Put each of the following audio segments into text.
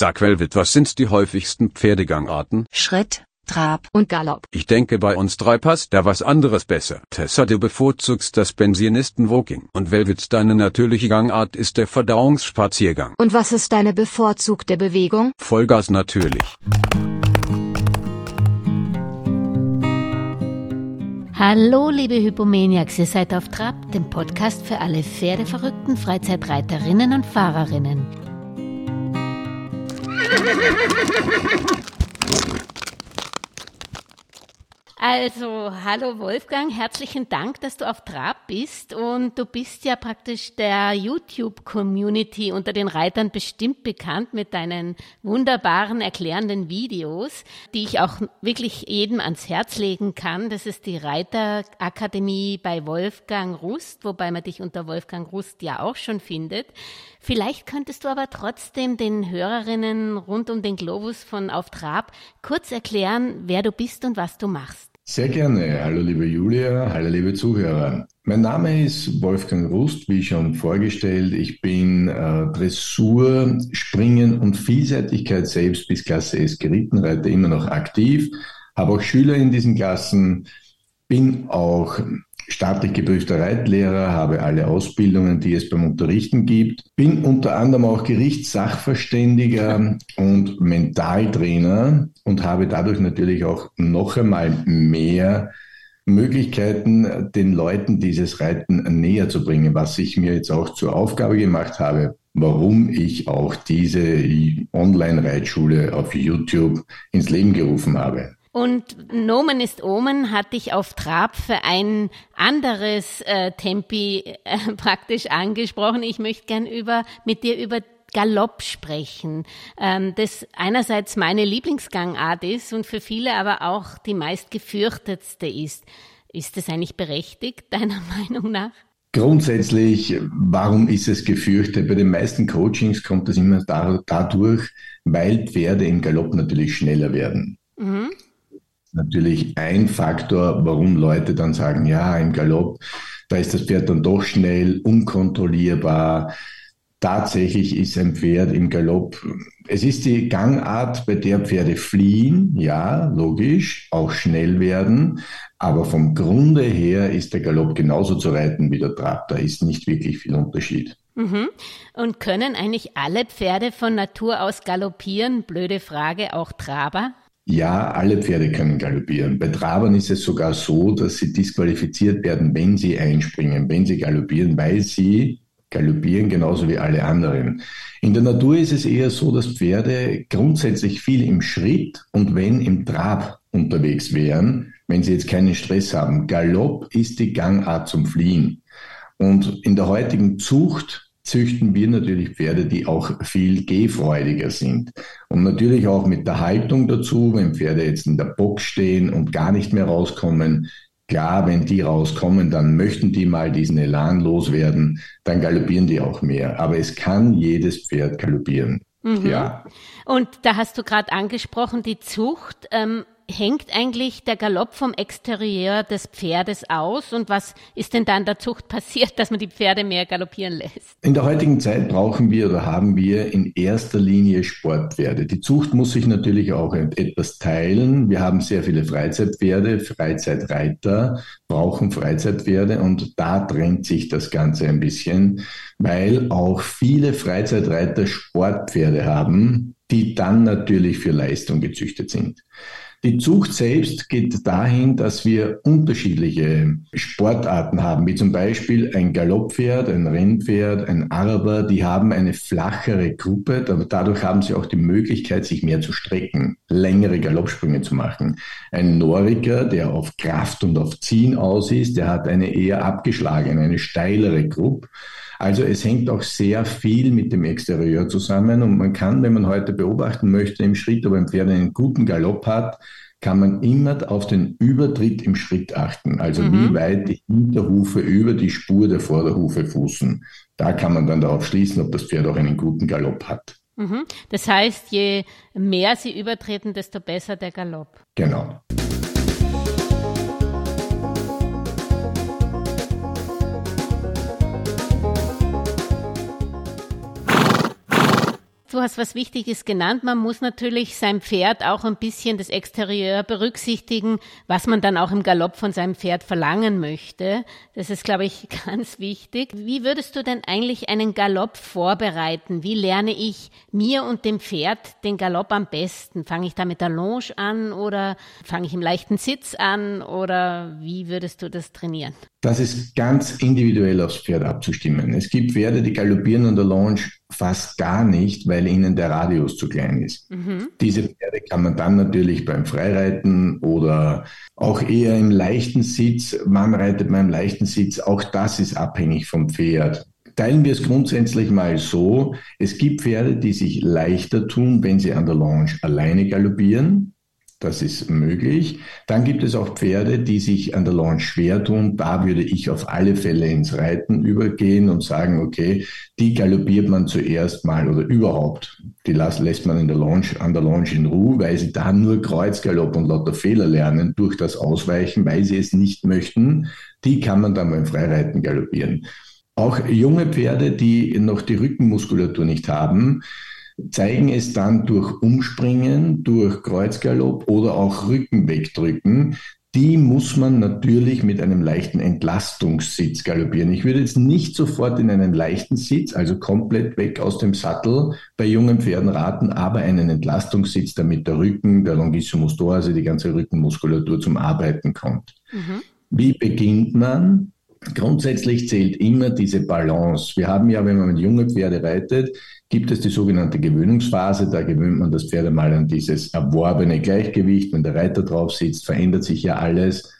Sag Velvet, was sind die häufigsten Pferdegangarten? Schritt, Trab und Galopp. Ich denke, bei uns drei passt da was anderes besser. Tessa, du bevorzugst das Pensionisten-Walking. Und Velvet, deine natürliche Gangart ist der Verdauungsspaziergang. Und was ist deine bevorzugte Bewegung? Vollgas natürlich. Hallo, liebe Hypomaniacs, ihr seid auf Trab, dem Podcast für alle pferdeverrückten Freizeitreiterinnen und Fahrerinnen. Also, hallo Wolfgang, herzlichen Dank, dass du auf Trab bist und du bist ja praktisch der YouTube-Community unter den Reitern bestimmt bekannt mit deinen wunderbaren erklärenden Videos, die ich auch wirklich jedem ans Herz legen kann. Das ist die Reiterakademie bei Wolfgang Rust, wobei man dich unter Wolfgang Rust ja auch schon findet. Vielleicht könntest du aber trotzdem den Hörerinnen rund um den Globus von Auf Trab kurz erklären, wer du bist und was du machst. Sehr gerne. Hallo liebe Julia, hallo liebe Zuhörer. Mein Name ist Wolfgang Rust, wie schon vorgestellt. Ich bin äh, Dressur, Springen und Vielseitigkeit selbst bis Klasse S Gerittenreiter immer noch aktiv, habe auch Schüler in diesen Klassen, bin auch staatlich geprüfter Reitlehrer, habe alle Ausbildungen, die es beim Unterrichten gibt, bin unter anderem auch Gerichtssachverständiger und Mentaltrainer und habe dadurch natürlich auch noch einmal mehr Möglichkeiten, den Leuten dieses Reiten näher zu bringen, was ich mir jetzt auch zur Aufgabe gemacht habe, warum ich auch diese Online-Reitschule auf YouTube ins Leben gerufen habe. Und Nomen ist Omen hat dich auf Trab für ein anderes äh, Tempi äh, praktisch angesprochen. Ich möchte gern über, mit dir über Galopp sprechen, ähm, das einerseits meine Lieblingsgangart ist und für viele aber auch die meist gefürchtetste ist. Ist das eigentlich berechtigt, deiner Meinung nach? Grundsätzlich, warum ist es gefürchtet? Bei den meisten Coachings kommt es immer da, dadurch, weil Pferde im Galopp natürlich schneller werden. Natürlich ein Faktor, warum Leute dann sagen, ja, im Galopp, da ist das Pferd dann doch schnell, unkontrollierbar. Tatsächlich ist ein Pferd im Galopp, es ist die Gangart, bei der Pferde fliehen, ja, logisch, auch schnell werden, aber vom Grunde her ist der Galopp genauso zu reiten wie der Trab. Da ist nicht wirklich viel Unterschied. Mhm. Und können eigentlich alle Pferde von Natur aus galoppieren? Blöde Frage, auch Traber? Ja, alle Pferde können galoppieren. Bei Trabern ist es sogar so, dass sie disqualifiziert werden, wenn sie einspringen, wenn sie galoppieren, weil sie galoppieren genauso wie alle anderen. In der Natur ist es eher so, dass Pferde grundsätzlich viel im Schritt und wenn im Trab unterwegs wären, wenn sie jetzt keinen Stress haben. Galopp ist die Gangart zum Fliehen. Und in der heutigen Zucht züchten wir natürlich Pferde, die auch viel gehfreudiger sind. Und natürlich auch mit der Haltung dazu, wenn Pferde jetzt in der Box stehen und gar nicht mehr rauskommen. Klar, wenn die rauskommen, dann möchten die mal diesen Elan loswerden, dann galoppieren die auch mehr. Aber es kann jedes Pferd galoppieren. Mhm. Ja. Und da hast du gerade angesprochen, die Zucht. Ähm, hängt eigentlich der Galopp vom Exterieur des Pferdes aus und was ist denn da in der Zucht passiert, dass man die Pferde mehr galoppieren lässt? In der heutigen Zeit brauchen wir oder haben wir in erster Linie Sportpferde. Die Zucht muss sich natürlich auch etwas teilen. Wir haben sehr viele Freizeitpferde, Freizeitreiter brauchen Freizeitpferde und da trennt sich das Ganze ein bisschen, weil auch viele Freizeitreiter Sportpferde haben, die dann natürlich für Leistung gezüchtet sind. Die Zucht selbst geht dahin, dass wir unterschiedliche Sportarten haben, wie zum Beispiel ein Galopppferd, ein Rennpferd, ein Araber, die haben eine flachere Gruppe, dadurch haben sie auch die Möglichkeit, sich mehr zu strecken, längere Galoppsprünge zu machen. Ein Noriker, der auf Kraft und auf Ziehen aus ist, der hat eine eher abgeschlagene, eine steilere Gruppe. Also es hängt auch sehr viel mit dem Exterieur zusammen und man kann, wenn man heute beobachten möchte im Schritt, ob ein Pferd einen guten Galopp hat, kann man immer auf den Übertritt im Schritt achten. Also mhm. wie weit die Hinterhufe über die Spur der Vorderhufe fußen. Da kann man dann darauf schließen, ob das Pferd auch einen guten Galopp hat. Mhm. Das heißt, je mehr sie übertreten, desto besser der Galopp. Genau. Du hast was Wichtiges genannt. Man muss natürlich sein Pferd auch ein bisschen das Exterieur berücksichtigen, was man dann auch im Galopp von seinem Pferd verlangen möchte. Das ist, glaube ich, ganz wichtig. Wie würdest du denn eigentlich einen Galopp vorbereiten? Wie lerne ich mir und dem Pferd den Galopp am besten? Fange ich da mit der Longe an oder fange ich im leichten Sitz an oder wie würdest du das trainieren? Das ist ganz individuell aufs Pferd abzustimmen. Es gibt Pferde, die galoppieren an der Launch fast gar nicht, weil ihnen der Radius zu klein ist. Mhm. Diese Pferde kann man dann natürlich beim Freireiten oder auch eher im leichten Sitz. Wann reitet man im leichten Sitz? Auch das ist abhängig vom Pferd. Teilen wir es grundsätzlich mal so. Es gibt Pferde, die sich leichter tun, wenn sie an der Launch alleine galoppieren. Das ist möglich. Dann gibt es auch Pferde, die sich an der Launch schwer tun. Da würde ich auf alle Fälle ins Reiten übergehen und sagen, okay, die galoppiert man zuerst mal oder überhaupt. Die lässt man in der Launch, an der Launch in Ruhe, weil sie da nur Kreuzgalopp und lauter Fehler lernen durch das Ausweichen, weil sie es nicht möchten. Die kann man dann beim Freireiten galoppieren. Auch junge Pferde, die noch die Rückenmuskulatur nicht haben, zeigen es dann durch Umspringen, durch Kreuzgalopp oder auch Rücken wegdrücken. Die muss man natürlich mit einem leichten Entlastungssitz galoppieren. Ich würde jetzt nicht sofort in einen leichten Sitz, also komplett weg aus dem Sattel bei jungen Pferden raten, aber einen Entlastungssitz, damit der Rücken, der Longissimus dorsi, die ganze Rückenmuskulatur zum Arbeiten kommt. Mhm. Wie beginnt man? Grundsätzlich zählt immer diese Balance. Wir haben ja, wenn man mit jungen Pferde reitet, gibt es die sogenannte Gewöhnungsphase. Da gewöhnt man das Pferd einmal an dieses erworbene Gleichgewicht. Wenn der Reiter drauf sitzt, verändert sich ja alles.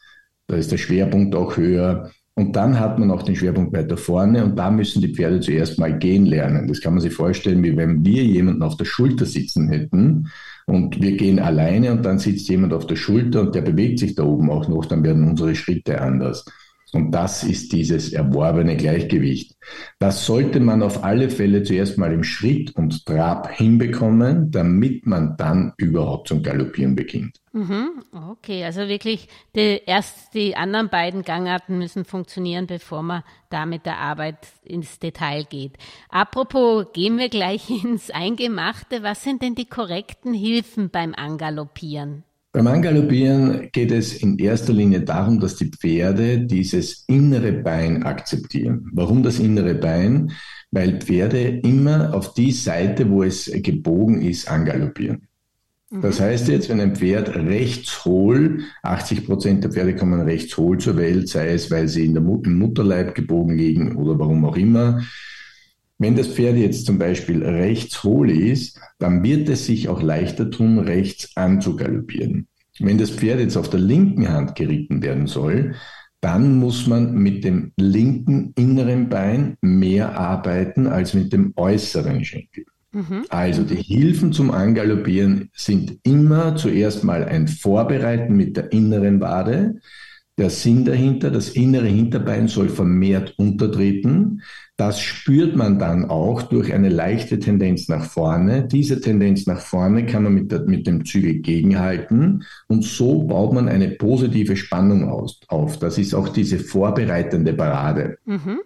Da ist der Schwerpunkt auch höher. Und dann hat man auch den Schwerpunkt weiter vorne und da müssen die Pferde zuerst mal gehen lernen. Das kann man sich vorstellen, wie wenn wir jemanden auf der Schulter sitzen hätten und wir gehen alleine und dann sitzt jemand auf der Schulter und der bewegt sich da oben auch noch, dann werden unsere Schritte anders. Und das ist dieses erworbene Gleichgewicht. Das sollte man auf alle Fälle zuerst mal im Schritt und Trab hinbekommen, damit man dann überhaupt zum Galoppieren beginnt. Mhm, okay, also wirklich die, erst die anderen beiden Gangarten müssen funktionieren, bevor man da mit der Arbeit ins Detail geht. Apropos, gehen wir gleich ins Eingemachte. Was sind denn die korrekten Hilfen beim Angaloppieren? Beim Angaloppieren geht es in erster Linie darum, dass die Pferde dieses innere Bein akzeptieren. Warum das innere Bein? Weil Pferde immer auf die Seite, wo es gebogen ist, angaloppieren. Mhm. Das heißt jetzt, wenn ein Pferd rechts hohl, 80 Prozent der Pferde kommen rechts hohl zur Welt, sei es, weil sie in der, im Mutterleib gebogen liegen oder warum auch immer, wenn das Pferd jetzt zum Beispiel rechts hohl ist, dann wird es sich auch leichter tun, rechts anzugaloppieren. Wenn das Pferd jetzt auf der linken Hand geritten werden soll, dann muss man mit dem linken inneren Bein mehr arbeiten als mit dem äußeren Schenkel. Mhm. Also die Hilfen zum Angaloppieren sind immer zuerst mal ein Vorbereiten mit der inneren Wade. Der Sinn dahinter, das innere Hinterbein soll vermehrt untertreten. Das spürt man dann auch durch eine leichte Tendenz nach vorne. Diese Tendenz nach vorne kann man mit, der, mit dem Zügel gegenhalten und so baut man eine positive Spannung aus, auf. Das ist auch diese vorbereitende Parade. Mhm.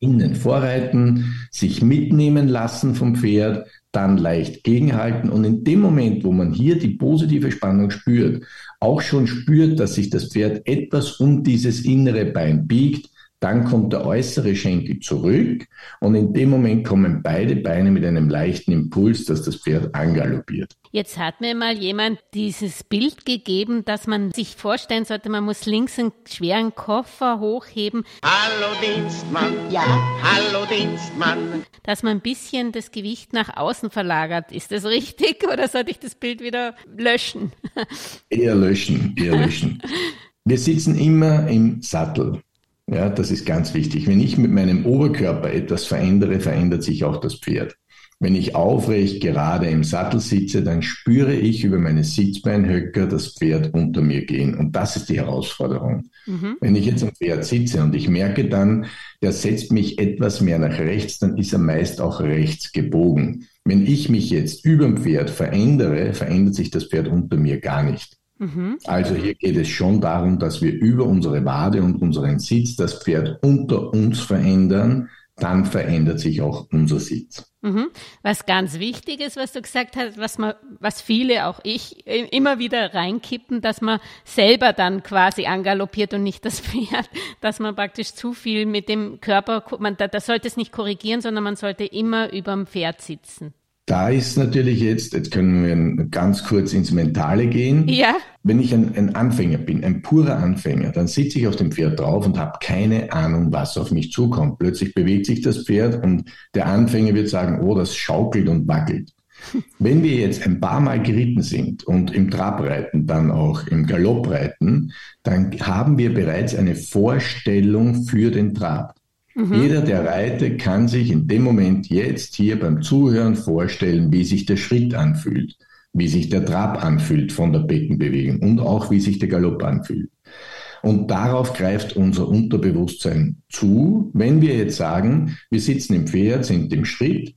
Innen vorreiten, sich mitnehmen lassen vom Pferd, dann leicht gegenhalten und in dem Moment, wo man hier die positive Spannung spürt, auch schon spürt, dass sich das Pferd etwas um dieses innere Bein biegt, dann kommt der äußere Schenkel zurück und in dem Moment kommen beide Beine mit einem leichten Impuls, dass das Pferd angaloppiert. Jetzt hat mir mal jemand dieses Bild gegeben, dass man sich vorstellen sollte, man muss links einen schweren Koffer hochheben. Hallo Dienstmann. Ja. Hallo Dienstmann. Dass man ein bisschen das Gewicht nach außen verlagert. Ist das richtig oder sollte ich das Bild wieder löschen? Eher löschen, eher löschen. Wir sitzen immer im Sattel. Ja, das ist ganz wichtig. Wenn ich mit meinem Oberkörper etwas verändere, verändert sich auch das Pferd. Wenn ich aufrecht gerade im Sattel sitze, dann spüre ich über meine Sitzbeinhöcker das Pferd unter mir gehen. Und das ist die Herausforderung. Mhm. Wenn ich jetzt am Pferd sitze und ich merke dann, der setzt mich etwas mehr nach rechts, dann ist er meist auch rechts gebogen. Wenn ich mich jetzt über dem Pferd verändere, verändert sich das Pferd unter mir gar nicht. Mhm. Also hier geht es schon darum, dass wir über unsere Wade und unseren Sitz das Pferd unter uns verändern, dann verändert sich auch unser Sitz. Mhm. Was ganz wichtig ist, was du gesagt hast, was man, was viele, auch ich, immer wieder reinkippen, dass man selber dann quasi angaloppiert und nicht das Pferd, dass man praktisch zu viel mit dem Körper, man, da, da sollte es nicht korrigieren, sondern man sollte immer über dem Pferd sitzen. Da ist natürlich jetzt, jetzt können wir ganz kurz ins Mentale gehen. Ja. Wenn ich ein, ein Anfänger bin, ein purer Anfänger, dann sitze ich auf dem Pferd drauf und habe keine Ahnung, was auf mich zukommt. Plötzlich bewegt sich das Pferd und der Anfänger wird sagen, oh, das schaukelt und wackelt. Wenn wir jetzt ein paar Mal geritten sind und im Trabreiten, dann auch im Galoppreiten, dann haben wir bereits eine Vorstellung für den Trab. Mhm. Jeder, der reitet, kann sich in dem Moment jetzt hier beim Zuhören vorstellen, wie sich der Schritt anfühlt, wie sich der Trab anfühlt von der Beckenbewegung und auch wie sich der Galopp anfühlt. Und darauf greift unser Unterbewusstsein zu, wenn wir jetzt sagen, wir sitzen im Pferd, sind im Schritt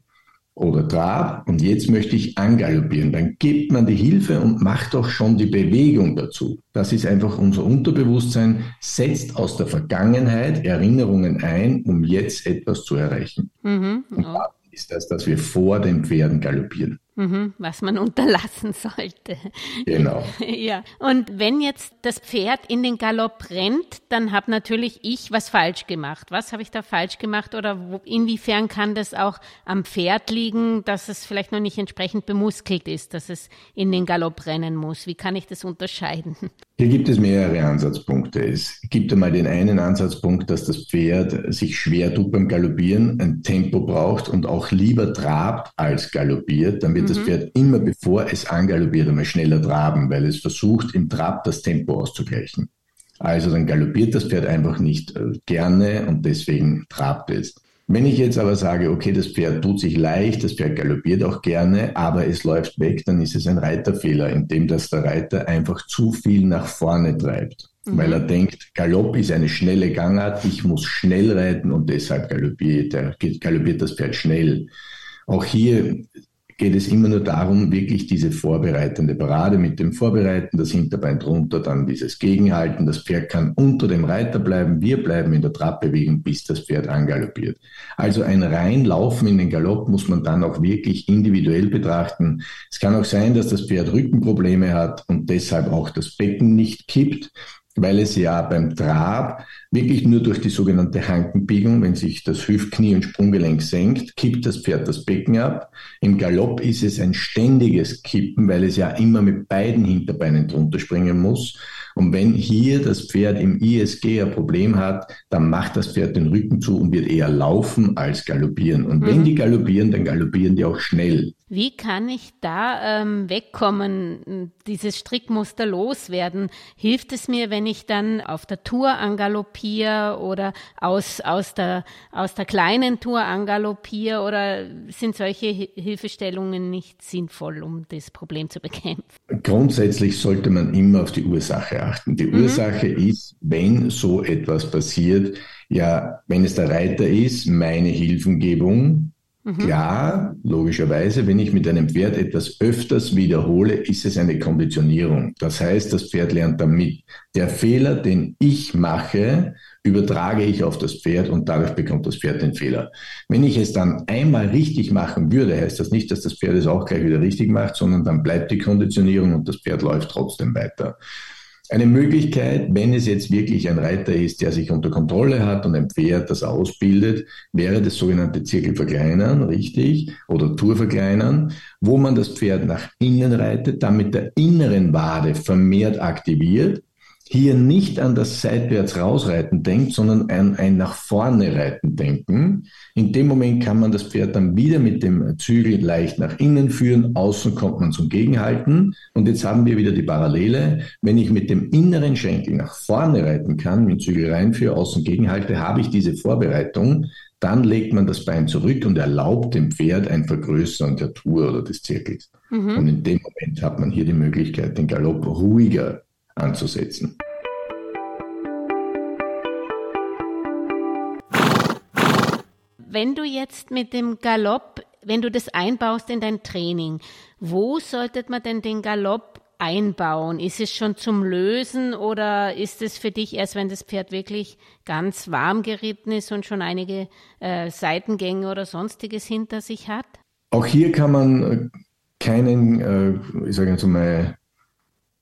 oder Trab und jetzt möchte ich angaloppieren. Dann gibt man die Hilfe und macht auch schon die Bewegung dazu. Das ist einfach unser Unterbewusstsein, setzt aus der Vergangenheit Erinnerungen ein, um jetzt etwas zu erreichen. Mhm. Und dann ist das, dass wir vor den Pferden galoppieren. Mhm, was man unterlassen sollte. Genau. Ja. Und wenn jetzt das Pferd in den Galopp rennt, dann habe natürlich ich was falsch gemacht. Was habe ich da falsch gemacht oder wo, inwiefern kann das auch am Pferd liegen, dass es vielleicht noch nicht entsprechend bemuskelt ist, dass es in den Galopp rennen muss? Wie kann ich das unterscheiden? Hier gibt es mehrere Ansatzpunkte. Es gibt einmal den einen Ansatzpunkt, dass das Pferd sich schwer tut beim Galoppieren, ein Tempo braucht und auch lieber trabt als galoppiert. Dann wird mhm. das Pferd immer, bevor es angaloppiert, einmal schneller traben, weil es versucht, im Trab das Tempo auszugleichen. Also dann galoppiert das Pferd einfach nicht äh, gerne und deswegen trabt es. Wenn ich jetzt aber sage, okay, das Pferd tut sich leicht, das Pferd galoppiert auch gerne, aber es läuft weg, dann ist es ein Reiterfehler, indem das der Reiter einfach zu viel nach vorne treibt. Mhm. Weil er denkt, Galopp ist eine schnelle Gangart, ich muss schnell reiten und deshalb galoppiert, galoppiert das Pferd schnell. Auch hier geht es immer nur darum, wirklich diese vorbereitende Parade mit dem Vorbereiten, das Hinterbein drunter, dann dieses Gegenhalten. Das Pferd kann unter dem Reiter bleiben, wir bleiben in der Trabbewegung, bis das Pferd angaloppiert. Also ein Reinlaufen in den Galopp muss man dann auch wirklich individuell betrachten. Es kann auch sein, dass das Pferd Rückenprobleme hat und deshalb auch das Becken nicht kippt weil es ja beim Trab wirklich nur durch die sogenannte Hankenbiegung, wenn sich das Hüftknie und Sprunggelenk senkt, kippt das Pferd das Becken ab. Im Galopp ist es ein ständiges Kippen, weil es ja immer mit beiden Hinterbeinen drunter springen muss. Und wenn hier das Pferd im ISG ein Problem hat, dann macht das Pferd den Rücken zu und wird eher laufen als galoppieren. Und mhm. wenn die galoppieren, dann galoppieren die auch schnell. Wie kann ich da ähm, wegkommen, dieses Strickmuster loswerden? Hilft es mir, wenn ich dann auf der Tour angaloppiere oder aus, aus, der, aus der kleinen Tour angaloppiere oder sind solche Hilfestellungen nicht sinnvoll, um das Problem zu bekämpfen? Grundsätzlich sollte man immer auf die Ursache achten. Die mhm. Ursache ist, wenn so etwas passiert, ja, wenn es der Reiter ist, meine Hilfengebung, Mhm. Klar, logischerweise, wenn ich mit einem Pferd etwas öfters wiederhole, ist es eine Konditionierung. Das heißt, das Pferd lernt damit. Der Fehler, den ich mache, übertrage ich auf das Pferd und dadurch bekommt das Pferd den Fehler. Wenn ich es dann einmal richtig machen würde, heißt das nicht, dass das Pferd es auch gleich wieder richtig macht, sondern dann bleibt die Konditionierung und das Pferd läuft trotzdem weiter. Eine Möglichkeit, wenn es jetzt wirklich ein Reiter ist, der sich unter Kontrolle hat und ein Pferd, das ausbildet, wäre das sogenannte Zirkelverkleinern, richtig, oder Tourverkleinern, wo man das Pferd nach innen reitet, damit der inneren Wade vermehrt aktiviert hier nicht an das seitwärts rausreiten denkt, sondern an ein nach vorne reiten denken. In dem Moment kann man das Pferd dann wieder mit dem Zügel leicht nach innen führen, außen kommt man zum Gegenhalten. Und jetzt haben wir wieder die Parallele. Wenn ich mit dem inneren Schenkel nach vorne reiten kann, mit Zügel reinführe, außen gegenhalte, habe ich diese Vorbereitung. Dann legt man das Bein zurück und erlaubt dem Pferd ein Vergrößern der Tour oder des Zirkels. Mhm. Und in dem Moment hat man hier die Möglichkeit, den Galopp ruhiger anzusetzen. Wenn du jetzt mit dem Galopp, wenn du das einbaust in dein Training, wo sollte man denn den Galopp einbauen? Ist es schon zum Lösen oder ist es für dich erst, wenn das Pferd wirklich ganz warm geritten ist und schon einige äh, Seitengänge oder sonstiges hinter sich hat? Auch hier kann man keinen, äh, ich sage jetzt mal,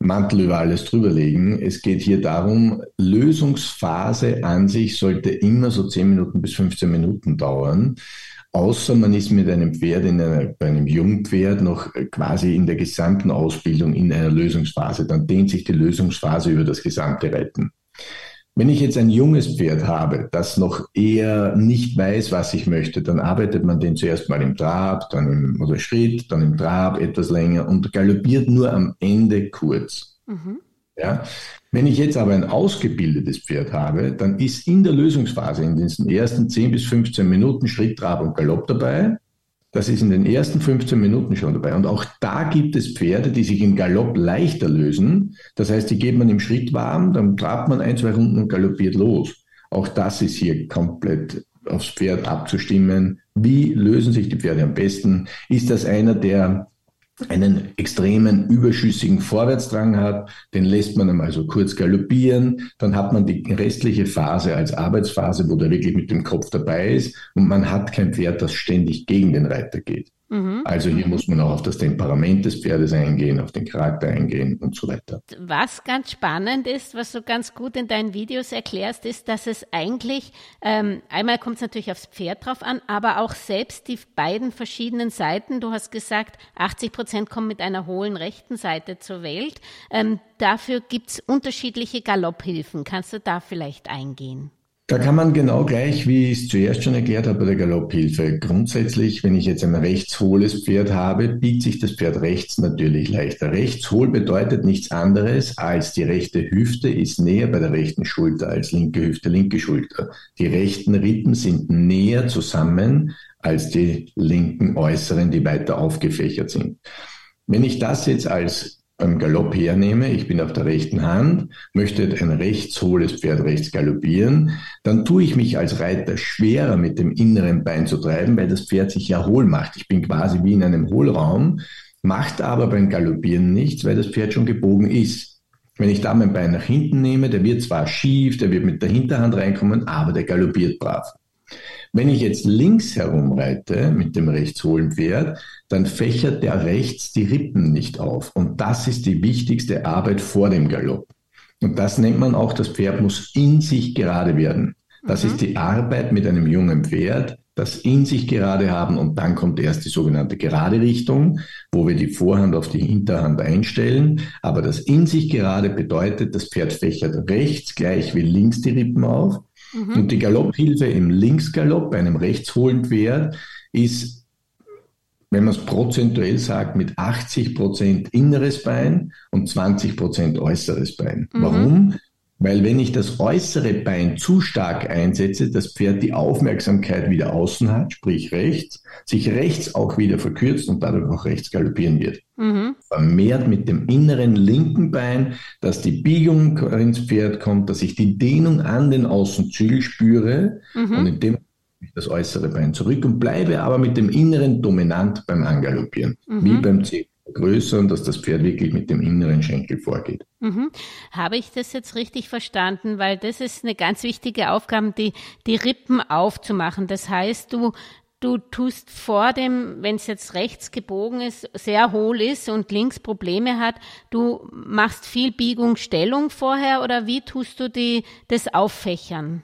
Mantel über alles drüberlegen. Es geht hier darum, Lösungsphase an sich sollte immer so 10 Minuten bis 15 Minuten dauern. Außer man ist mit einem Pferd, in einer, bei einem Jungpferd noch quasi in der gesamten Ausbildung in einer Lösungsphase. Dann dehnt sich die Lösungsphase über das gesamte Reiten. Wenn ich jetzt ein junges Pferd habe, das noch eher nicht weiß, was ich möchte, dann arbeitet man den zuerst mal im Trab, dann im oder Schritt, dann im Trab etwas länger und galoppiert nur am Ende kurz. Mhm. Ja? Wenn ich jetzt aber ein ausgebildetes Pferd habe, dann ist in der Lösungsphase in diesen ersten 10 bis 15 Minuten Schritt, Trab und Galopp dabei. Das ist in den ersten 15 Minuten schon dabei. Und auch da gibt es Pferde, die sich im Galopp leichter lösen. Das heißt, die geht man im Schritt warm, dann trabt man ein, zwei Runden und galoppiert los. Auch das ist hier komplett aufs Pferd abzustimmen. Wie lösen sich die Pferde am besten? Ist das einer, der einen extremen überschüssigen Vorwärtsdrang hat, den lässt man einmal so kurz galoppieren, dann hat man die restliche Phase als Arbeitsphase, wo der wirklich mit dem Kopf dabei ist und man hat kein Pferd, das ständig gegen den Reiter geht. Mhm. Also hier muss man auch auf das Temperament des Pferdes eingehen, auf den Charakter eingehen und so weiter. Was ganz spannend ist, was du ganz gut in deinen Videos erklärst, ist, dass es eigentlich, ähm, einmal kommt es natürlich aufs Pferd drauf an, aber auch selbst die beiden verschiedenen Seiten, du hast gesagt, 80 Prozent kommen mit einer hohlen rechten Seite zur Welt. Ähm, dafür gibt es unterschiedliche Galopphilfen. Kannst du da vielleicht eingehen? Da kann man genau gleich, wie ich es zuerst schon erklärt habe, bei der Galopphilfe. Grundsätzlich, wenn ich jetzt ein rechtshohles Pferd habe, biegt sich das Pferd rechts natürlich leichter. Rechtshohl bedeutet nichts anderes als die rechte Hüfte ist näher bei der rechten Schulter als linke Hüfte, linke Schulter. Die rechten Rippen sind näher zusammen als die linken äußeren, die weiter aufgefächert sind. Wenn ich das jetzt als beim Galopp hernehme, ich bin auf der rechten Hand, möchte ein rechtshohles Pferd rechts galoppieren, dann tue ich mich als Reiter schwerer mit dem inneren Bein zu treiben, weil das Pferd sich ja hohl macht. Ich bin quasi wie in einem Hohlraum, macht aber beim Galoppieren nichts, weil das Pferd schon gebogen ist. Wenn ich da mein Bein nach hinten nehme, der wird zwar schief, der wird mit der Hinterhand reinkommen, aber der galoppiert brav. Wenn ich jetzt links herumreite mit dem rechtshohlen Pferd, dann fächert der rechts die Rippen nicht auf. Und das ist die wichtigste Arbeit vor dem Galopp. Und das nennt man auch, das Pferd muss in sich gerade werden. Das mhm. ist die Arbeit mit einem jungen Pferd, das in sich gerade haben und dann kommt erst die sogenannte gerade Richtung, wo wir die Vorhand auf die Hinterhand einstellen. Aber das in sich gerade bedeutet, das Pferd fächert rechts gleich wie links die Rippen auf Mhm. Und die Galopphilfe im Linksgalopp bei einem rechtshohlen Pferd ist, wenn man es prozentuell sagt, mit 80 Prozent inneres Bein und 20 Prozent äußeres Bein. Mhm. Warum? Weil wenn ich das äußere Bein zu stark einsetze, das Pferd die Aufmerksamkeit wieder außen hat, sprich rechts, sich rechts auch wieder verkürzt und dadurch auch rechts galoppieren wird. Mhm. Vermehrt mit dem inneren linken Bein, dass die Biegung ins Pferd kommt, dass ich die Dehnung an den Außenzügel spüre mhm. und in dem das äußere Bein zurück und bleibe aber mit dem inneren dominant beim Angaloppieren, mhm. wie beim C vergrößern, dass das Pferd wirklich mit dem inneren Schenkel vorgeht. Mhm. Habe ich das jetzt richtig verstanden? Weil das ist eine ganz wichtige Aufgabe, die, die Rippen aufzumachen. Das heißt, du, du tust vor dem, wenn es jetzt rechts gebogen ist, sehr hohl ist und links Probleme hat, du machst viel Biegung, Stellung vorher oder wie tust du die, das auffächern?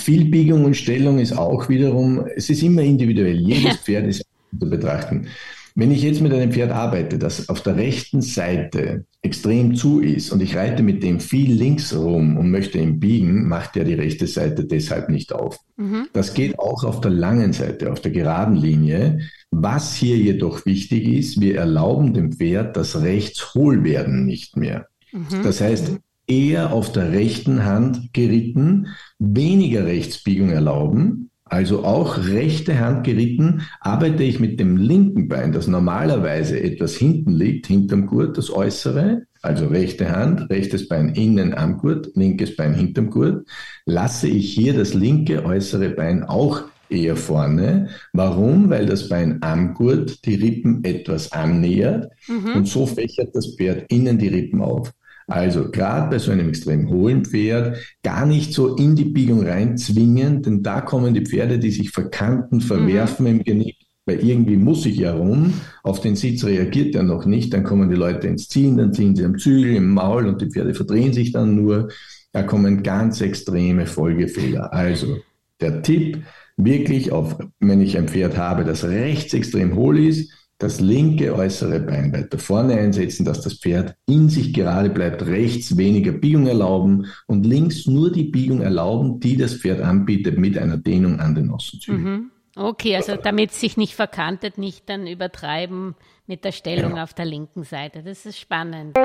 Viel Biegung und Stellung ist auch wiederum, es ist immer individuell. Jedes ja. Pferd ist zu betrachten. Wenn ich jetzt mit einem Pferd arbeite, das auf der rechten Seite extrem zu ist und ich reite mit dem viel links rum und möchte ihn biegen, macht er die rechte Seite deshalb nicht auf. Mhm. Das geht auch auf der langen Seite, auf der geraden Linie. Was hier jedoch wichtig ist, wir erlauben dem Pferd das Rechtshohlwerden nicht mehr. Mhm. Das heißt, eher auf der rechten Hand geritten, weniger Rechtsbiegung erlauben, also auch rechte Hand geritten, arbeite ich mit dem linken Bein, das normalerweise etwas hinten liegt, hinterm Gurt, das äußere, also rechte Hand, rechtes Bein innen am Gurt, linkes Bein hinterm Gurt, lasse ich hier das linke äußere Bein auch eher vorne. Warum? Weil das Bein am Gurt die Rippen etwas annähert mhm. und so fächert das Pferd innen die Rippen auf. Also gerade bei so einem extrem hohlen Pferd gar nicht so in die Biegung reinzwingen, denn da kommen die Pferde, die sich verkanten, verwerfen mhm. im Genick, weil irgendwie muss ich ja rum. Auf den Sitz reagiert er noch nicht, dann kommen die Leute ins Ziehen, dann ziehen sie am Zügel, im Maul und die Pferde verdrehen sich dann nur. Da kommen ganz extreme Folgefehler. Also der Tipp, wirklich auf, wenn ich ein Pferd habe, das rechts extrem hohl ist, das linke äußere Bein weiter vorne einsetzen, dass das Pferd in sich gerade bleibt, rechts weniger Biegung erlauben und links nur die Biegung erlauben, die das Pferd anbietet mit einer Dehnung an den Ossenzügen. Mhm. Okay, also damit es sich nicht verkantet, nicht dann übertreiben mit der Stellung genau. auf der linken Seite. Das ist spannend.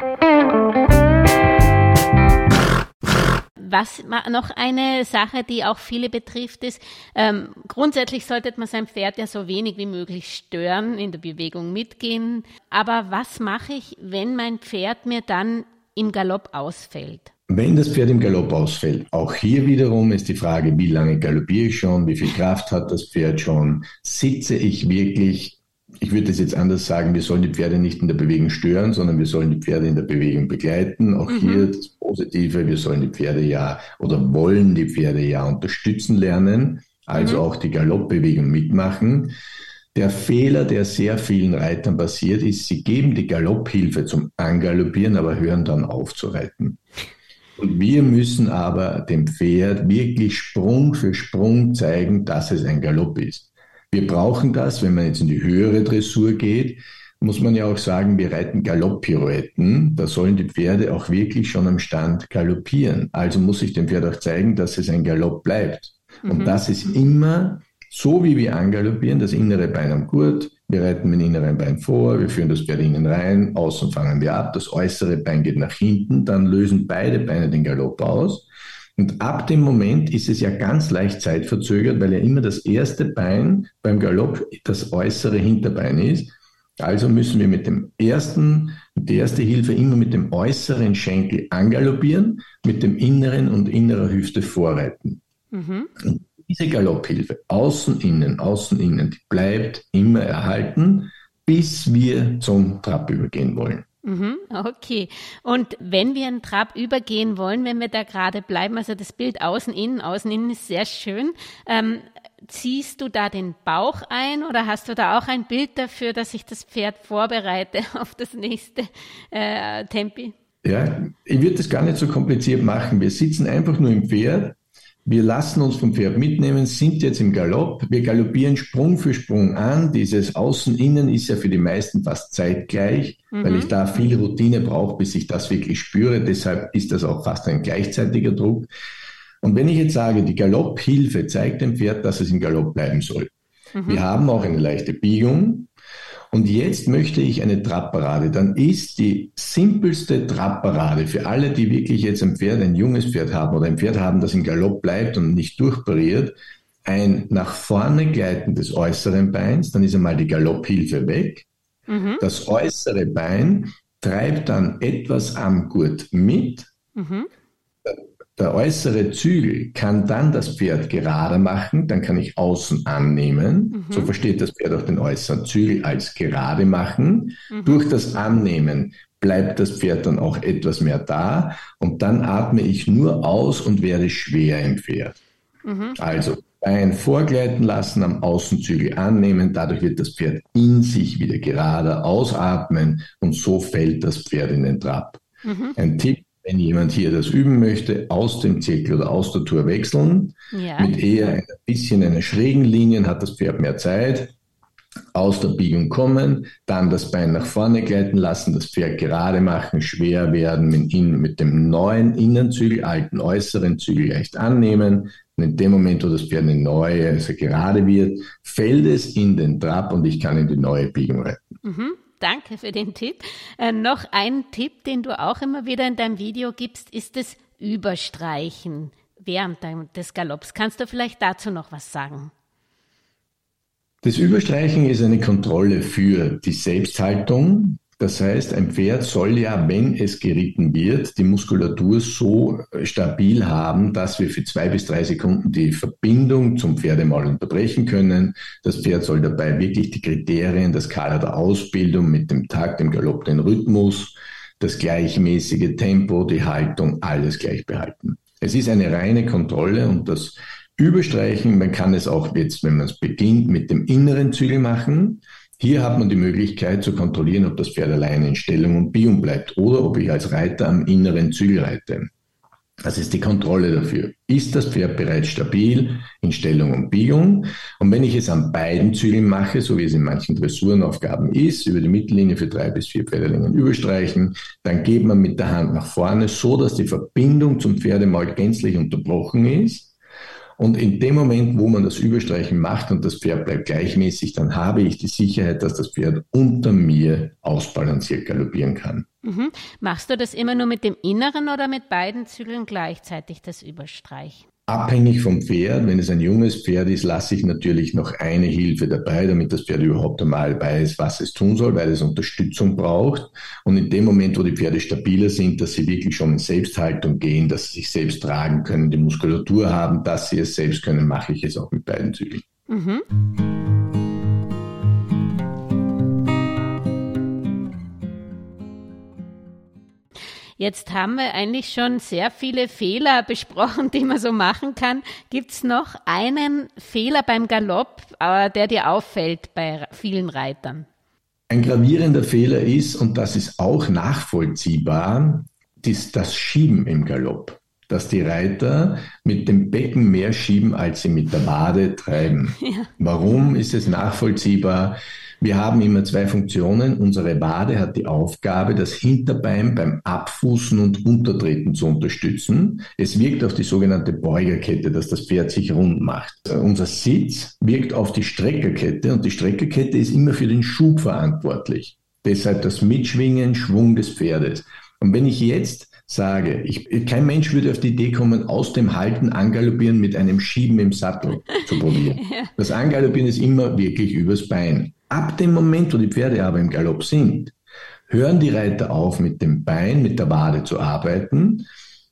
Was noch eine Sache, die auch viele betrifft, ist, ähm, grundsätzlich sollte man sein Pferd ja so wenig wie möglich stören, in der Bewegung mitgehen. Aber was mache ich, wenn mein Pferd mir dann im Galopp ausfällt? Wenn das Pferd im Galopp ausfällt, auch hier wiederum ist die Frage, wie lange galoppiere ich schon, wie viel Kraft hat das Pferd schon, sitze ich wirklich ich würde das jetzt anders sagen, wir sollen die Pferde nicht in der Bewegung stören, sondern wir sollen die Pferde in der Bewegung begleiten. Auch mhm. hier das Positive, wir sollen die Pferde ja oder wollen die Pferde ja unterstützen lernen, also mhm. auch die Galoppbewegung mitmachen. Der Fehler, der sehr vielen Reitern passiert, ist, sie geben die Galopphilfe zum Angaloppieren, aber hören dann auf zu reiten. Und wir müssen aber dem Pferd wirklich Sprung für Sprung zeigen, dass es ein Galopp ist. Wir brauchen das, wenn man jetzt in die höhere Dressur geht, muss man ja auch sagen, wir reiten Galopppirouetten. Da sollen die Pferde auch wirklich schon am Stand galoppieren. Also muss ich dem Pferd auch zeigen, dass es ein Galopp bleibt. Mhm. Und das ist immer so, wie wir angaloppieren, das innere Bein am Gurt. Wir reiten mit dem inneren Bein vor, wir führen das Pferd innen rein, außen fangen wir ab, das äußere Bein geht nach hinten, dann lösen beide Beine den Galopp aus. Und ab dem Moment ist es ja ganz leicht zeitverzögert, weil ja immer das erste Bein beim Galopp das äußere Hinterbein ist. Also müssen wir mit dem ersten, mit der erste Hilfe immer mit dem äußeren Schenkel angaloppieren, mit dem inneren und innerer Hüfte vorreiten. Mhm. Und diese Galopphilfe, außen, innen, außen, innen, die bleibt immer erhalten, bis wir zum Trab übergehen wollen. Mhm, okay. Und wenn wir einen Trab übergehen wollen, wenn wir da gerade bleiben, also das Bild außen, innen, außen, innen ist sehr schön. Ähm, ziehst du da den Bauch ein oder hast du da auch ein Bild dafür, dass ich das Pferd vorbereite auf das nächste äh, Tempi? Ja, ich würde das gar nicht so kompliziert machen. Wir sitzen einfach nur im Pferd wir lassen uns vom Pferd mitnehmen, sind jetzt im Galopp. Wir galoppieren Sprung für Sprung an. Dieses Außen-Innen ist ja für die meisten fast zeitgleich, mhm. weil ich da viel Routine brauche, bis ich das wirklich spüre. Deshalb ist das auch fast ein gleichzeitiger Druck. Und wenn ich jetzt sage, die Galopphilfe zeigt dem Pferd, dass es im Galopp bleiben soll. Mhm. Wir haben auch eine leichte Biegung. Und jetzt möchte ich eine Trabparade. Dann ist die simpelste Trabparade für alle, die wirklich jetzt ein Pferd, ein junges Pferd haben oder ein Pferd haben, das im Galopp bleibt und nicht durchpariert, ein nach vorne gleiten des äußeren Beins, dann ist einmal die Galopphilfe weg. Mhm. Das äußere Bein treibt dann etwas am Gurt mit. Mhm. Der äußere Zügel kann dann das Pferd gerade machen, dann kann ich außen annehmen. Mhm. So versteht das Pferd auch den äußeren Zügel als gerade machen. Mhm. Durch das Annehmen bleibt das Pferd dann auch etwas mehr da und dann atme ich nur aus und werde schwer im Pferd. Mhm. Also Bein vorgleiten lassen, am Außenzügel annehmen, dadurch wird das Pferd in sich wieder gerade ausatmen und so fällt das Pferd in den Trab. Mhm. Ein Tipp wenn jemand hier das üben möchte, aus dem Zirkel oder aus der Tour wechseln. Ja. Mit eher ein bisschen einer schrägen Linien hat das Pferd mehr Zeit. Aus der Biegung kommen, dann das Bein nach vorne gleiten lassen, das Pferd gerade machen, schwer werden, mit, mit dem neuen Innenzügel, alten äußeren Zügel leicht annehmen. Und in dem Moment, wo das Pferd eine neue, also gerade wird, fällt es in den Trab und ich kann in die neue Biegung reiten. Mhm. Danke für den Tipp. Äh, noch ein Tipp, den du auch immer wieder in deinem Video gibst, ist das Überstreichen während des Galopps. Kannst du vielleicht dazu noch was sagen? Das Überstreichen ist eine Kontrolle für die Selbsthaltung, Das heißt, ein Pferd soll ja, wenn es geritten wird, die Muskulatur so stabil haben, dass wir für zwei bis drei Sekunden die Verbindung zum Pferdemaul unterbrechen können. Das Pferd soll dabei wirklich die Kriterien, das Skala der Ausbildung mit dem Takt, dem Galopp, den Rhythmus, das gleichmäßige Tempo, die Haltung, alles gleich behalten. Es ist eine reine Kontrolle und das Überstreichen, man kann es auch jetzt, wenn man es beginnt, mit dem inneren Zügel machen. Hier hat man die Möglichkeit zu kontrollieren, ob das Pferd alleine in Stellung und Biegen bleibt oder ob ich als Reiter am inneren Zügel reite. Das ist die Kontrolle dafür. Ist das Pferd bereits stabil in Stellung und Biegung? Und wenn ich es an beiden Zügeln mache, so wie es in manchen Dressurenaufgaben ist, über die Mittellinie für drei bis vier Pferdelängen überstreichen, dann geht man mit der Hand nach vorne, so dass die Verbindung zum Pferdemaul gänzlich unterbrochen ist und in dem Moment, wo man das Überstreichen macht und das Pferd bleibt gleichmäßig, dann habe ich die Sicherheit, dass das Pferd unter mir ausbalanciert galoppieren kann. Mhm. Machst du das immer nur mit dem Inneren oder mit beiden Zügeln gleichzeitig das Überstreichen? Abhängig vom Pferd, wenn es ein junges Pferd ist, lasse ich natürlich noch eine Hilfe dabei, damit das Pferd überhaupt einmal weiß, was es tun soll, weil es Unterstützung braucht. Und in dem Moment, wo die Pferde stabiler sind, dass sie wirklich schon in Selbsthaltung gehen, dass sie sich selbst tragen können, die Muskulatur haben, dass sie es selbst können, mache ich es auch mit beiden Zügeln. Mhm. Jetzt haben wir eigentlich schon sehr viele Fehler besprochen, die man so machen kann. Gibt es noch einen Fehler beim Galopp, äh, der dir auffällt bei vielen Reitern? Ein gravierender Fehler ist, und das ist auch nachvollziehbar, ist das Schieben im Galopp. Dass die Reiter mit dem Becken mehr schieben, als sie mit der Wade treiben. Ja. Warum ist es nachvollziehbar? Wir haben immer zwei Funktionen. Unsere Wade hat die Aufgabe, das Hinterbein beim Abfußen und Untertreten zu unterstützen. Es wirkt auf die sogenannte Beugerkette, dass das Pferd sich rund macht. Unser Sitz wirkt auf die Streckerkette und die Streckerkette ist immer für den Schub verantwortlich. Deshalb das Mitschwingen, Schwung des Pferdes. Und wenn ich jetzt sage, ich, kein Mensch würde auf die Idee kommen, aus dem Halten angaloppieren mit einem Schieben im Sattel zu probieren. Das Angaloppieren ist immer wirklich übers Bein. Ab dem Moment, wo die Pferde aber im Galopp sind, hören die Reiter auf, mit dem Bein, mit der Wade zu arbeiten.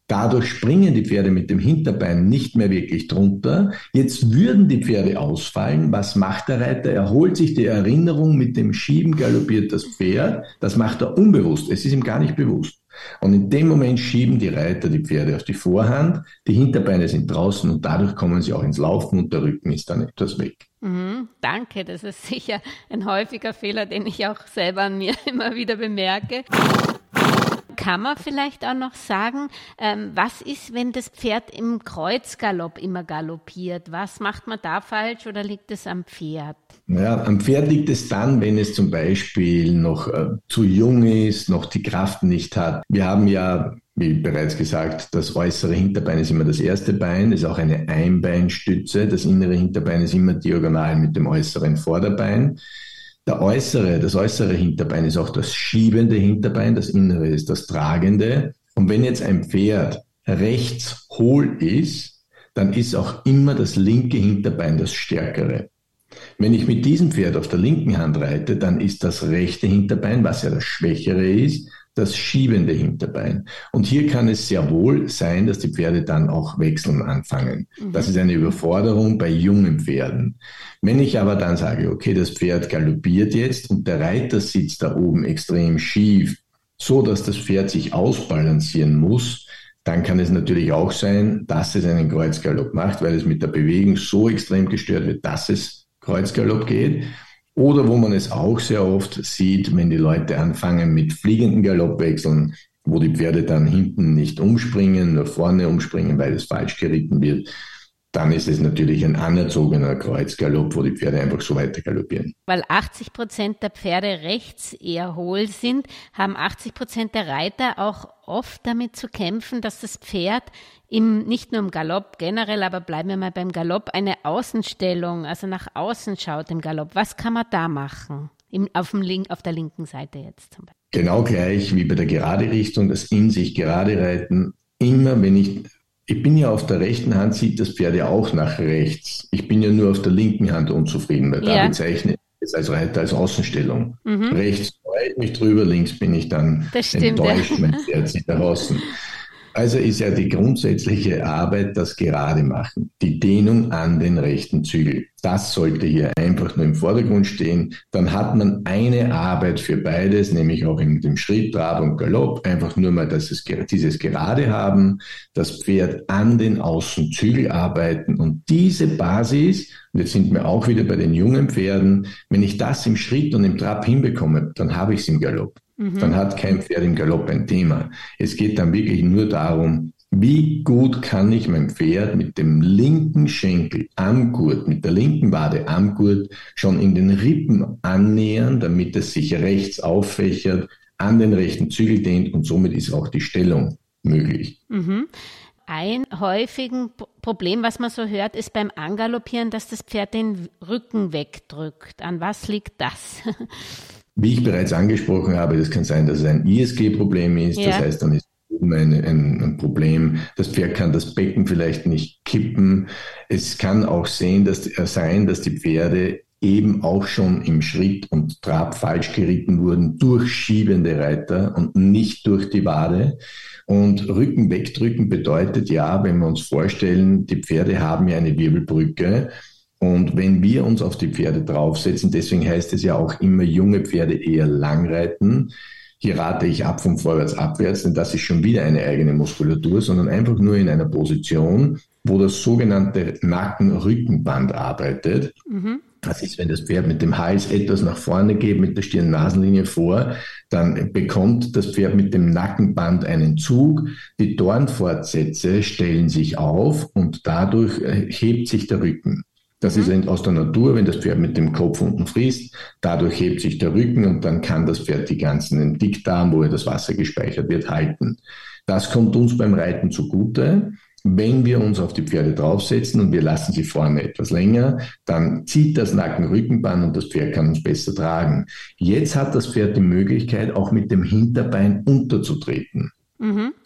Dadurch springen die Pferde mit dem Hinterbein nicht mehr wirklich drunter. Jetzt würden die Pferde ausfallen. Was macht der Reiter? Er holt sich die Erinnerung mit dem Schieben galoppiert das Pferd. Das macht er unbewusst. Es ist ihm gar nicht bewusst. Und in dem Moment schieben die Reiter die Pferde auf die Vorhand, die Hinterbeine sind draußen und dadurch kommen sie auch ins Laufen und der Rücken ist dann etwas weg. Mhm, danke, das ist sicher ein häufiger Fehler, den ich auch selber an mir immer wieder bemerke. Kann man vielleicht auch noch sagen, ähm, was ist, wenn das Pferd im Kreuzgalopp immer galoppiert? Was macht man da falsch oder liegt es am Pferd? Ja, am Pferd liegt es dann, wenn es zum Beispiel noch äh, zu jung ist, noch die Kraft nicht hat. Wir haben ja wie bereits gesagt, das äußere Hinterbein ist immer das erste Bein, ist auch eine Einbeinstütze. Das innere Hinterbein ist immer diagonal mit dem äußeren Vorderbein. Der äußere, das äußere Hinterbein ist auch das schiebende Hinterbein, das innere ist das tragende. Und wenn jetzt ein Pferd rechts hohl ist, dann ist auch immer das linke Hinterbein das stärkere. Wenn ich mit diesem Pferd auf der linken Hand reite, dann ist das rechte Hinterbein, was ja das schwächere ist, das schiebende Hinterbein. Und hier kann es sehr wohl sein, dass die Pferde dann auch wechseln anfangen. Mhm. Das ist eine Überforderung bei jungen Pferden. Wenn ich aber dann sage, okay, das Pferd galoppiert jetzt und der Reiter sitzt da oben extrem schief, so dass das Pferd sich ausbalancieren muss, dann kann es natürlich auch sein, dass es einen Kreuzgalopp macht, weil es mit der Bewegung so extrem gestört wird, dass es Kreuzgalopp geht. Oder wo man es auch sehr oft sieht, wenn die Leute anfangen mit fliegenden Galoppwechseln, wo die Pferde dann hinten nicht umspringen, nur vorne umspringen, weil es falsch geritten wird dann ist es natürlich ein anerzogener Kreuzgalopp, wo die Pferde einfach so weiter galoppieren. Weil 80 Prozent der Pferde rechts eher hohl sind, haben 80 Prozent der Reiter auch oft damit zu kämpfen, dass das Pferd im, nicht nur im Galopp generell, aber bleiben wir mal beim Galopp, eine Außenstellung, also nach außen schaut im Galopp. Was kann man da machen? Im, auf, dem Link, auf der linken Seite jetzt zum Beispiel. Genau gleich wie bei der gerade Richtung, das in sich gerade reiten. Immer wenn ich ich bin ja auf der rechten Hand, sieht das Pferd ja auch nach rechts. Ich bin ja nur auf der linken Hand unzufrieden, weil ja. da bezeichne ich es als Reiter als Außenstellung. Mhm. Rechts freue ich mich drüber, links bin ich dann Das stimmt, enttäuscht, ja. mein Pferd sieht draußen. Also ist ja die grundsätzliche Arbeit das Gerade machen, die Dehnung an den rechten Zügel. Das sollte hier einfach nur im Vordergrund stehen. Dann hat man eine Arbeit für beides, nämlich auch in dem Schritt, Trab und Galopp. Einfach nur mal dass es, dieses Gerade haben, das Pferd an den Außenzügel arbeiten und diese Basis, und jetzt sind wir auch wieder bei den jungen Pferden, wenn ich das im Schritt und im Trab hinbekomme, dann habe ich es im Galopp. Dann hat kein Pferd im Galopp ein Thema. Es geht dann wirklich nur darum, wie gut kann ich mein Pferd mit dem linken Schenkel am Gurt, mit der linken Wade am Gurt schon in den Rippen annähern, damit es sich rechts auffächert, an den rechten Zügel dehnt und somit ist auch die Stellung möglich. Ein häufiges Problem, was man so hört, ist beim Angaloppieren, dass das Pferd den Rücken wegdrückt. An was liegt das? Wie ich bereits angesprochen habe, das kann sein, dass es ein ISG-Problem ist. Ja. Das heißt, dann ist ein, ein, ein Problem. Das Pferd kann das Becken vielleicht nicht kippen. Es kann auch sehen, dass, äh, sein, dass die Pferde eben auch schon im Schritt und Trab falsch geritten wurden durch schiebende Reiter und nicht durch die Wade. Und Rücken wegdrücken bedeutet ja, wenn wir uns vorstellen, die Pferde haben ja eine Wirbelbrücke und wenn wir uns auf die Pferde draufsetzen, deswegen heißt es ja auch immer junge Pferde eher lang reiten. Hier rate ich ab vom Vorwärts abwärts, denn das ist schon wieder eine eigene Muskulatur, sondern einfach nur in einer Position, wo das sogenannte Nacken-Rückenband arbeitet. Das ist, wenn das Pferd mit dem Hals etwas nach vorne geht, mit der Stirn-Nasenlinie vor, dann bekommt das Pferd mit dem Nackenband einen Zug. Die Dornfortsätze stellen sich auf und dadurch äh, hebt sich der Rücken. Das ist aus der Natur, wenn das Pferd mit dem Kopf unten frisst, dadurch hebt sich der Rücken und dann kann das Pferd die ganzen Dickdarm, wo ja das Wasser gespeichert wird, halten. Das kommt uns beim Reiten zugute. Wenn wir uns auf die Pferde draufsetzen und wir lassen sie vorne etwas länger, dann zieht das Nacken-Rückenband und das Pferd kann uns besser tragen. Jetzt hat das Pferd die Möglichkeit, auch mit dem Hinterbein unterzutreten.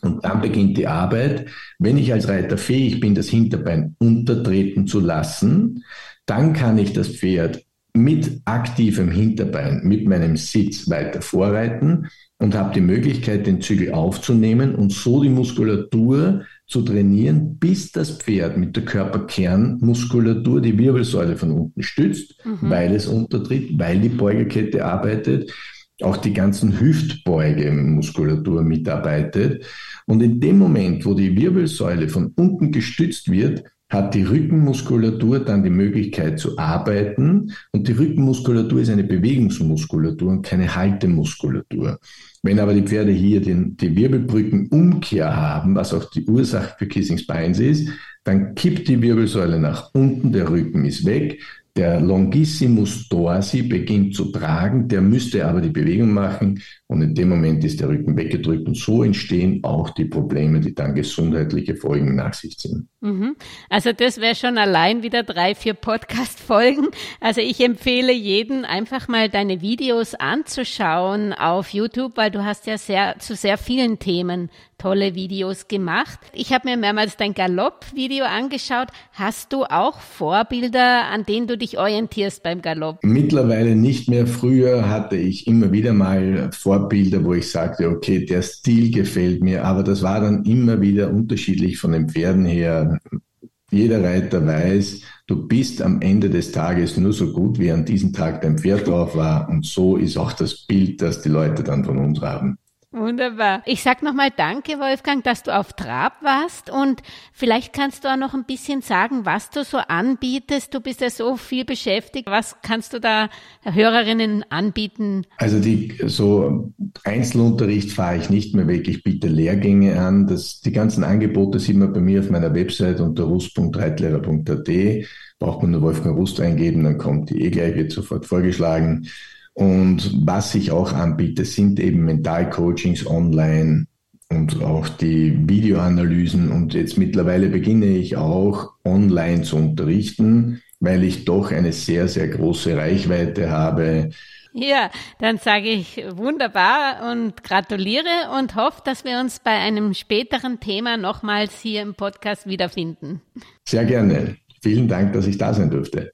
Und dann beginnt die Arbeit. Wenn ich als Reiter fähig bin, das Hinterbein untertreten zu lassen, dann kann ich das Pferd mit aktivem Hinterbein, mit meinem Sitz weiter vorreiten und habe die Möglichkeit, den Zügel aufzunehmen und so die Muskulatur zu trainieren, bis das Pferd mit der Körperkernmuskulatur die Wirbelsäule von unten stützt, weil es untertritt, weil die Beugerkette arbeitet auch die ganzen Hüftbeugemuskulatur mitarbeitet. Und in dem Moment, wo die Wirbelsäule von unten gestützt wird, hat die Rückenmuskulatur dann die Möglichkeit zu arbeiten. Und die Rückenmuskulatur ist eine Bewegungsmuskulatur und keine Haltemuskulatur. Wenn aber die Pferde hier den, die Wirbelbrückenumkehr haben, was auch die Ursache für Kissing Spines ist, dann kippt die Wirbelsäule nach unten, der Rücken ist weg, der Longissimus dorsi beginnt zu tragen, der müsste aber die Bewegung machen und in dem Moment ist der Rücken weggedrückt und so entstehen auch die Probleme, die dann gesundheitliche Folgen nach sich ziehen. Also das wäre schon allein wieder drei, vier Podcast-Folgen. Also ich empfehle jeden einfach mal deine Videos anzuschauen auf YouTube, weil du hast ja sehr zu sehr vielen Themen tolle Videos gemacht. Ich habe mir mehrmals dein Galopp-Video angeschaut. Hast du auch Vorbilder, an denen du dich orientierst beim Galopp? Mittlerweile nicht mehr. Früher hatte ich immer wieder mal Vorbilder, wo ich sagte, okay, der Stil gefällt mir, aber das war dann immer wieder unterschiedlich von den Pferden her. Jeder Reiter weiß, du bist am Ende des Tages nur so gut, wie an diesem Tag dein Pferd drauf war. Und so ist auch das Bild, das die Leute dann von uns haben. Wunderbar. Ich sag nochmal Danke, Wolfgang, dass du auf Trab warst und vielleicht kannst du auch noch ein bisschen sagen, was du so anbietest. Du bist ja so viel beschäftigt. Was kannst du da Hörerinnen anbieten? Also die so Einzelunterricht fahre ich nicht mehr weg. Ich biete Lehrgänge an. Das, die ganzen Angebote sieht man bei mir auf meiner Website unter rust.reitlehrer.at. Braucht man nur Wolfgang Rust eingeben, dann kommt die eh gleich, wird sofort vorgeschlagen. Und was ich auch anbiete, sind eben Mentalcoachings online und auch die Videoanalysen. Und jetzt mittlerweile beginne ich auch online zu unterrichten, weil ich doch eine sehr, sehr große Reichweite habe. Ja, dann sage ich wunderbar und gratuliere und hoffe, dass wir uns bei einem späteren Thema nochmals hier im Podcast wiederfinden. Sehr gerne. Vielen Dank, dass ich da sein durfte.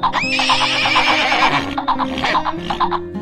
Thank you.